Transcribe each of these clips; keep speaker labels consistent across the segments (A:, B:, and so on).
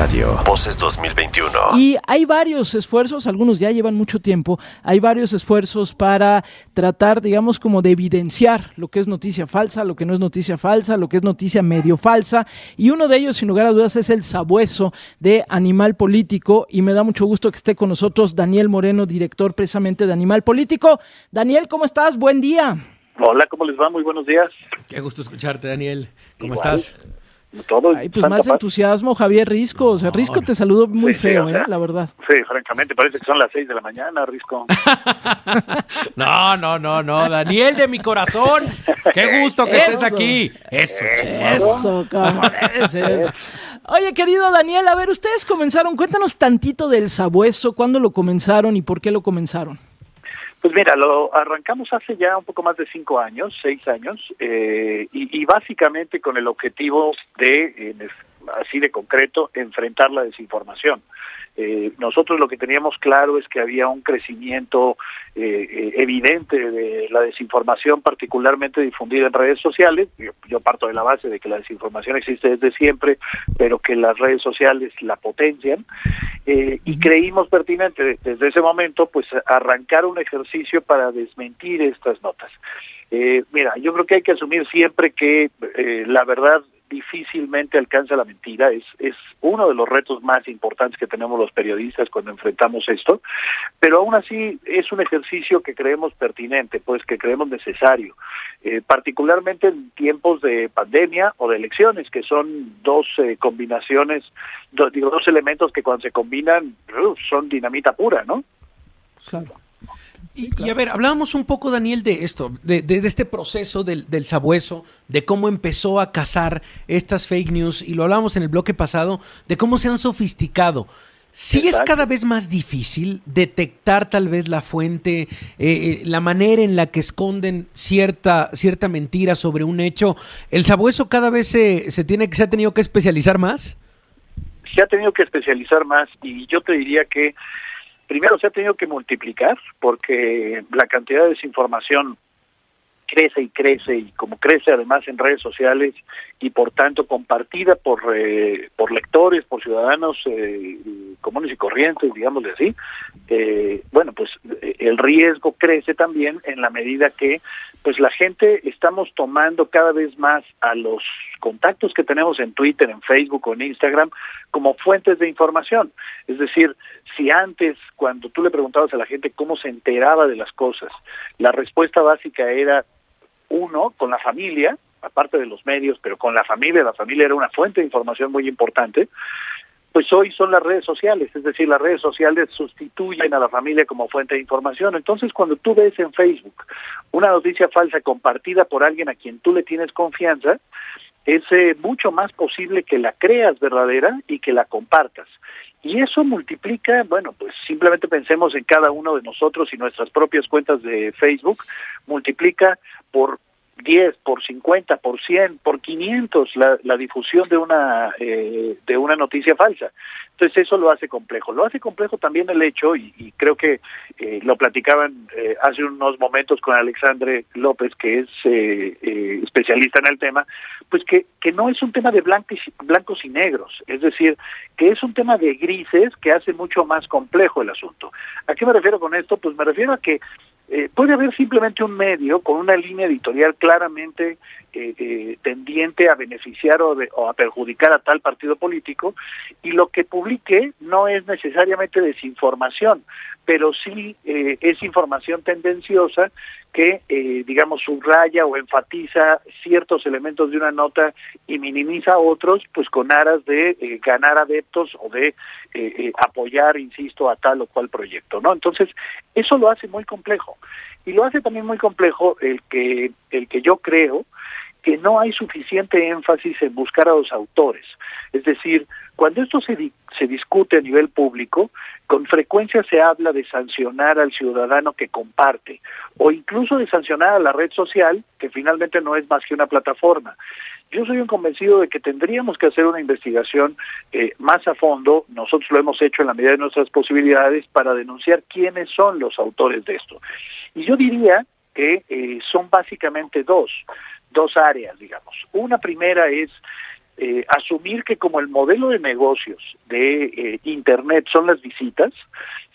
A: Radio. Voces 2021.
B: Y hay varios esfuerzos, algunos ya llevan mucho tiempo, hay varios esfuerzos para tratar, digamos, como de evidenciar lo que es noticia falsa, lo que no es noticia falsa, lo que es noticia medio falsa. Y uno de ellos, sin lugar a dudas, es el sabueso de Animal Político. Y me da mucho gusto que esté con nosotros Daniel Moreno, director precisamente de Animal Político. Daniel, ¿cómo estás? Buen día.
C: Hola, ¿cómo les va? Muy buenos días.
D: Qué gusto escucharte, Daniel. ¿Cómo estás?
C: Todo
B: Ay, pues más entusiasmo, Javier Risco. O sea, Risco te saludo muy feo, ¿eh? La verdad.
C: Sí, francamente, parece que son las seis de la mañana, Risco.
D: no, no, no, no. Daniel de mi corazón. Qué gusto que estés aquí. Eso,
B: Eso, Oye, querido Daniel, a ver, ustedes comenzaron, cuéntanos tantito del sabueso, cuándo lo comenzaron y por qué lo comenzaron.
C: Pues mira, lo arrancamos hace ya un poco más de cinco años, seis años, eh, y, básicamente con el objetivo de, así de concreto, enfrentar la desinformación. Eh, nosotros lo que teníamos claro es que había un crecimiento eh, eh, evidente de la desinformación, particularmente difundida en redes sociales. Yo, parto de la base de que la desinformación existe desde siempre, pero que las redes sociales la potencian. y creímos pertinente desde ese momento, pues, arrancar un ejercicio para desmentir estas notas. mira, yo creo que hay que asumir siempre que la verdad difícilmente alcanza la mentira. Es, es uno de los retos más importantes que tenemos los periodistas cuando enfrentamos esto, pero aún así es un ejercicio que creemos pertinente, pues que creemos necesario, eh, particularmente en tiempos de pandemia o de elecciones, que son dos eh, combinaciones, digo, dos elementos que cuando se combinan son dinamita pura, ¿no?
D: Claro. Y, a ver, hablábamos un poco, Daniel, de esto, de, este proceso del, del, sabueso, de cómo empezó a cazar estas fake news, y lo hablábamos en el bloque pasado, de cómo se han sofisticado. Sí es cada vez más difícil detectar tal vez la fuente, eh, eh, la manera en la que esconden cierta, cierta mentira sobre un hecho. ¿El sabueso cada vez se, se, tiene, se ha tenido que especializar más?
C: Se ha tenido que especializar más y yo te diría que primero se ha tenido que multiplicar porque la cantidad de desinformación crece y crece y como crece además en redes sociales y por tanto compartida por eh, por lectores, por ciudadanos eh, comunes y corrientes, digámosle así, eh, bueno, pues el riesgo crece también en la medida que pues la gente estamos tomando cada vez más a los contactos que tenemos en Twitter, en Facebook o en Instagram como fuentes de información. Es decir, si antes, cuando tú le preguntabas a la gente cómo se enteraba de las cosas, la respuesta básica era uno, con la familia, aparte de los medios, pero con la familia, la familia era una fuente de información muy importante, pues hoy son las redes sociales, es decir, las redes sociales sustituyen a la familia como fuente de información. Entonces, cuando tú ves en Facebook una noticia falsa compartida por alguien a quien tú le tienes confianza, es eh, mucho más posible que la creas verdadera y que la compartas. Y eso multiplica, bueno, pues simplemente pensemos en cada uno de nosotros y nuestras propias cuentas de Facebook, multiplica por 10, por 50, por 100, por 500 la, la difusión de una eh, de una noticia falsa. Entonces eso lo hace complejo. Lo hace complejo también el hecho, y, creo que eh, lo platicaban eh, hace unos momentos con Alexandre López, que es especialista en el tema, pues que, que no es un tema de blancos, blancos y negros, es decir, que es un tema de grises que hace mucho más complejo el asunto. ¿A qué me refiero con esto? Pues me refiero a que eh, puede haber simplemente un medio con una línea editorial claramente eh, eh, tendiente a beneficiar o, o, a perjudicar a tal partido político y lo que publique no es necesariamente desinformación, pero sí es información tendenciosa que, digamos, subraya o enfatiza ciertos elementos de una nota y minimiza otros, pues con aras de ganar adeptos o de apoyar, insisto, a tal o cual proyecto, ¿no? Entonces, eso lo hace muy complejo y lo hace también muy complejo el que el que yo creo que no hay suficiente énfasis en buscar a los autores. Es decir, cuando esto se, se discute a nivel público, con frecuencia se habla de sancionar al ciudadano que comparte o incluso de sancionar a la red social, que finalmente no es más que una plataforma. Yo soy un convencido de que tendríamos que hacer una investigación eh, más a fondo, nosotros lo hemos hecho en la medida de nuestras posibilidades, para denunciar quiénes son los autores de esto. Y yo diría que eh, son básicamente dos, dos áreas, digamos. Una primera es eh, asumir que como el modelo de negocios de eh, Internet son las visitas,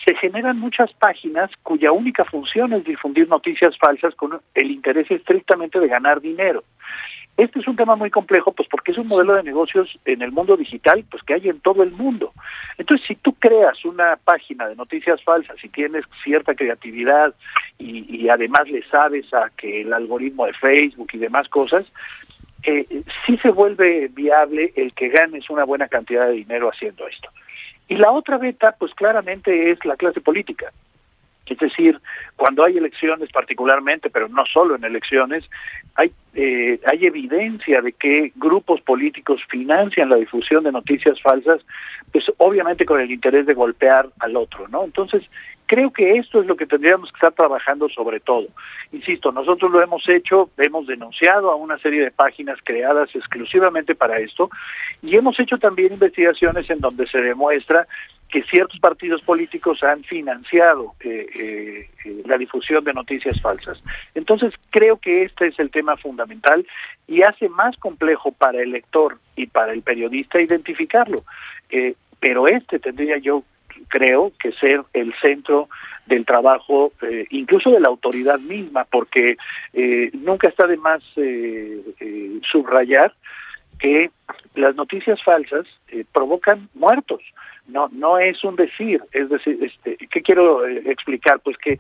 C: se generan muchas páginas cuya única función es difundir noticias falsas con el interés estrictamente de ganar dinero. Este es un tema muy complejo, pues porque es un modelo de negocios en el mundo digital, pues que hay en todo el mundo. Entonces, si tú creas una página de noticias falsas y tienes cierta creatividad y, y además le sabes a que el algoritmo de Facebook y demás cosas, eh, sí se vuelve viable el que ganes una buena cantidad de dinero haciendo esto. Y la otra beta, pues claramente es la clase política. Es decir, cuando hay elecciones particularmente, pero no solo en elecciones, hay, eh, hay evidencia de que grupos políticos financian la difusión de noticias falsas, pues obviamente con el interés de golpear al otro, ¿no? Entonces, creo que esto es lo que tendríamos que estar trabajando sobre todo. Insisto, nosotros lo hemos hecho, hemos denunciado a una serie de páginas creadas exclusivamente para esto y hemos hecho también investigaciones en donde se demuestra que ciertos partidos políticos han financiado eh, eh, eh, la difusión de noticias falsas. Entonces, creo que este es el tema fundamental y hace más complejo para el lector y para el periodista identificarlo. pero este tendría yo, creo, que ser el centro del trabajo, incluso de la autoridad misma, porque nunca está de más subrayar que las noticias falsas provocan muertos no no es un decir es decir este qué quiero eh, explicar pues que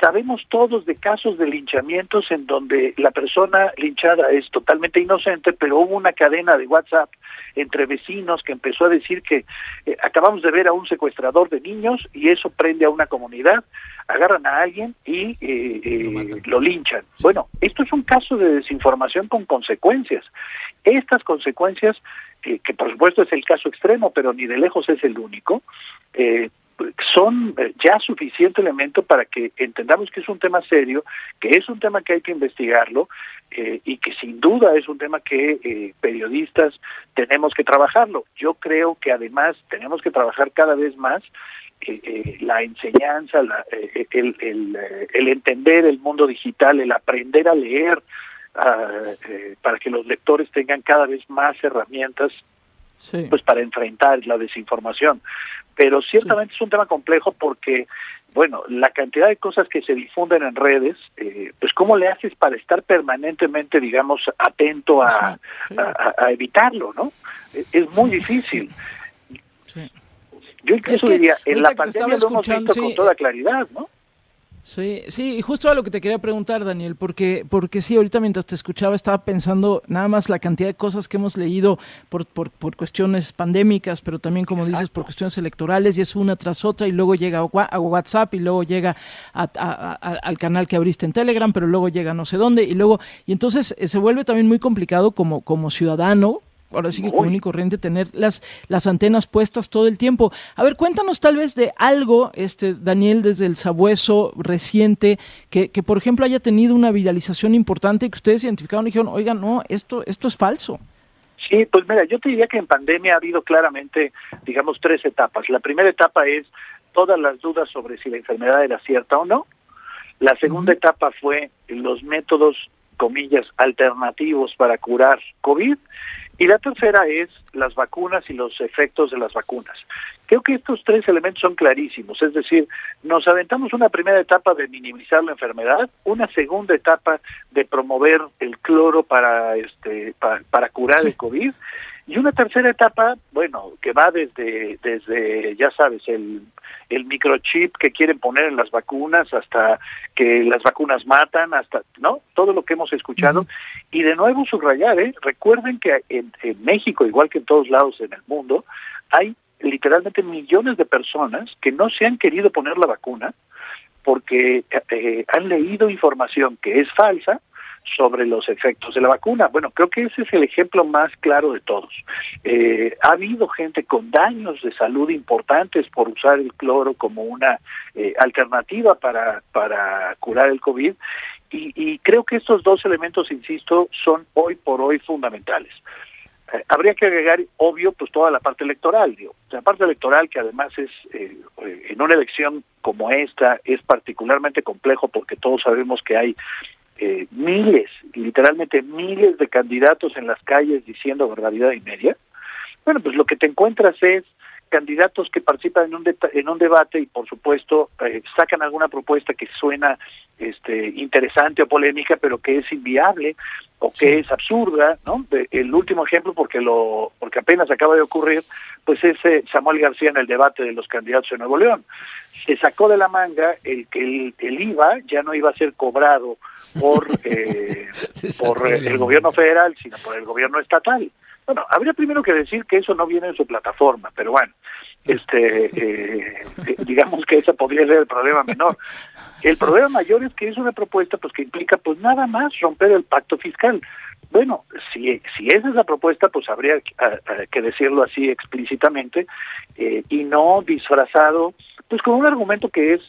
C: sabemos todos de casos de linchamientos en donde la persona linchada es totalmente inocente pero hubo una cadena de WhatsApp entre vecinos que empezó a decir que eh, acabamos de ver a un secuestrador de niños y eso prende a una comunidad agarran a alguien y eh, lo, linchan. Bueno esto es un caso de desinformación con consecuencias estas consecuencias que, por supuesto es el caso extremo, pero ni de lejos es el único, eh, son eh, ya suficiente elemento para que entendamos que es un tema serio, que es un tema que hay que investigarlo eh, y que sin duda es un tema que periodistas tenemos que trabajarlo. Yo creo que además tenemos que trabajar cada vez más la enseñanza, la, el, el, el entender el mundo digital, el aprender a leer, eh, para que los lectores tengan cada vez más herramientas pues para enfrentar la desinformación. Pero ciertamente es un tema complejo porque, bueno, la cantidad de cosas que se difunden en redes, eh, pues cómo le haces para estar permanentemente, digamos, atento a, a, evitarlo, ¿no? E, es muy difícil. Yo incluso diría, en la pandemia lo hemos visto con toda claridad, ¿no?
B: Sí, sí, y justo a lo que te quería preguntar, Daniel, porque, porque sí, ahorita mientras te escuchaba estaba pensando nada más la cantidad de cosas que hemos leído por, por, por cuestiones pandémicas, pero también, como dices, por cuestiones electorales, y es una tras otra, y luego llega a WhatsApp, y luego llega al canal que abriste en Telegram, pero luego llega no sé dónde, y luego, y entonces eh, se vuelve también muy complicado como, como ciudadano, ahora sí que común y corriente tener las, las antenas puestas todo el tiempo. A ver, cuéntanos tal vez de algo, este Daniel, desde el sabueso reciente, que, que por ejemplo haya tenido una viralización importante y que ustedes identificaron y dijeron, oiga, no, esto, esto es falso.
C: Sí, pues mira, yo te diría que en pandemia ha habido claramente, digamos, tres etapas. La primera etapa es todas las dudas sobre si la enfermedad era cierta o no. La segunda etapa fue los métodos, comillas, alternativos para curar COVID. Y la tercera es las vacunas y los efectos de las vacunas. Creo que estos tres elementos son clarísimos, es decir, nos aventamos una primera etapa de minimizar la enfermedad, una segunda etapa de promover el cloro para este para, curar el COVID y una tercera etapa, bueno, que va desde desde ya sabes, el el microchip que quieren poner en las vacunas, hasta que las vacunas matan, hasta, ¿no? Todo lo que hemos escuchado. Y de nuevo subrayar, ¿eh? Recuerden que en, México, igual que en todos lados en el mundo, hay literalmente millones de personas que no se han querido poner la vacuna porque eh, han leído información que es falsa sobre los efectos de la vacuna. Bueno, creo que ese es el ejemplo más claro de todos. Eh, ha habido gente con daños de salud importantes por usar el cloro como una eh, alternativa para, para curar el COVID y, creo que estos dos elementos, insisto, son hoy por hoy fundamentales eh, habría que agregar, obvio, pues toda la parte electoral, digo. La parte electoral que además es, eh, en una elección como esta, es particularmente complejo porque todos sabemos que hay eh, miles, literalmente miles de candidatos en las calles diciendo barbaridad y media, bueno, pues lo que te encuentras es candidatos que participan en un, en un debate y por supuesto eh, sacan alguna propuesta que suena este, interesante o polémica, pero que es inviable o que es absurda, ¿no? el último ejemplo, porque lo porque apenas acaba de ocurrir, pues es Samuel García en el debate de los candidatos de Nuevo León. Se sacó de la manga el que el, el IVA ya no iba a ser cobrado por, eh, por el gobierno federal, sino por el gobierno estatal. Bueno, habría primero que decir que eso no viene en su plataforma, pero bueno, este, eh, eh, digamos que ese podría ser el problema menor. El problema mayor es que es una propuesta pues que implica pues nada más romper el pacto fiscal. Bueno, si, si esa es la propuesta, pues habría que decirlo así explícitamente eh, y no disfrazado pues con un argumento que es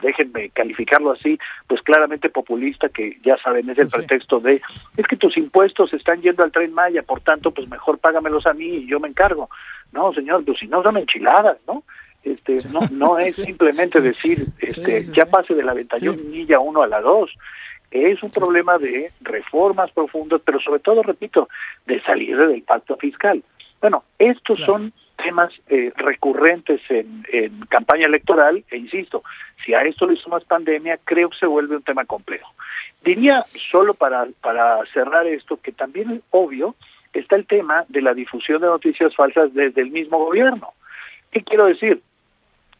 C: déjenme calificarlo así, pues claramente populista, que ya saben, es el pretexto de, es que tus impuestos están yendo al tren Maya, por tanto, pues mejor págamelos a mí y yo me encargo. No, señor, pues si no son enchiladas, ¿no? Este, no, no es simplemente decir, este, ya pase de la ventanilla uno a la dos. Es un problema de reformas profundas, pero sobre todo, repito, de salir del pacto fiscal. Bueno, estos son temas eh, recurrentes en, en, campaña electoral, e insisto, si a esto le sumas pandemia, creo que se vuelve un tema complejo. Diría solo para, para cerrar esto que también es obvio está el tema de la difusión de noticias falsas desde el mismo gobierno. ¿Qué quiero decir?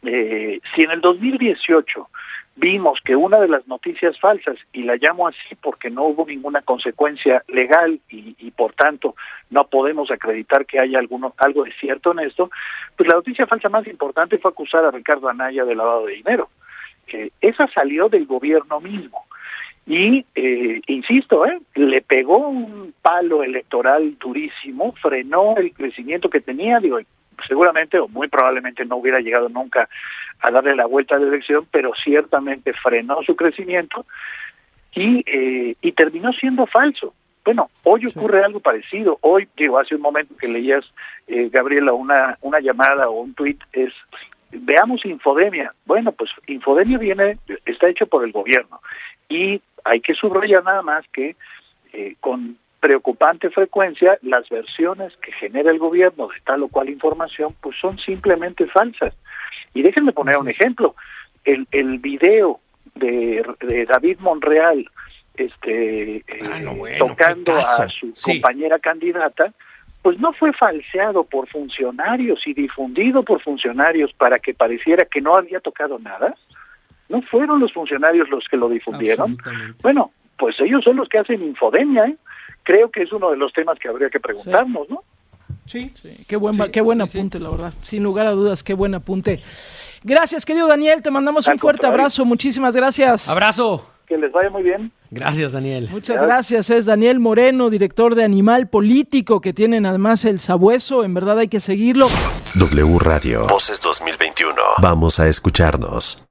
C: Eh, si en el 2018 vimos que una de las noticias falsas, y la llamo así porque no hubo ninguna consecuencia legal y, y por tanto no podemos acreditar que haya alguno, algo de cierto en esto, pues la noticia falsa más importante fue acusar a Ricardo Anaya de lavado de dinero. Que esa salió del gobierno mismo. Y, eh, insisto, ¿eh? le pegó un palo electoral durísimo, frenó el crecimiento que tenía, digo, seguramente o muy probablemente no hubiera llegado nunca a darle la vuelta a la elección, pero ciertamente frenó su crecimiento y, eh, y terminó siendo falso. Bueno, hoy ocurre algo parecido. Hoy, digo, hace un momento que leías, eh, Gabriela, una, una llamada o un tuit, es, veamos Infodemia. Bueno, pues Infodemia viene, está hecho por el gobierno. Y hay que subrayar nada más que eh, con preocupante frecuencia las versiones que genera el gobierno de tal o cual información pues son simplemente falsas. Y déjenme poner un ejemplo. El, el video de, de David Monreal este ah, eh, tocando a su compañera candidata, pues no fue falseado por funcionarios y difundido por funcionarios para que pareciera que no había tocado nada. No fueron los funcionarios los que lo difundieron. Bueno, pues ellos son los que hacen infodemia, ¿eh? creo que es uno de los temas que habría que preguntarnos, ¿no?
B: Sí, qué buen, qué buen apunte, la verdad. Sin lugar a dudas, qué buen apunte. Gracias, querido Daniel. Te mandamos un fuerte abrazo. Muchísimas gracias.
D: Abrazo.
C: Que les vaya muy bien.
D: Gracias, Daniel.
B: Muchas gracias. Es Daniel Moreno, director de Animal Político, que tienen además el sabueso. En verdad hay que seguirlo.
A: W Radio. Voces 2021. Vamos a escucharnos.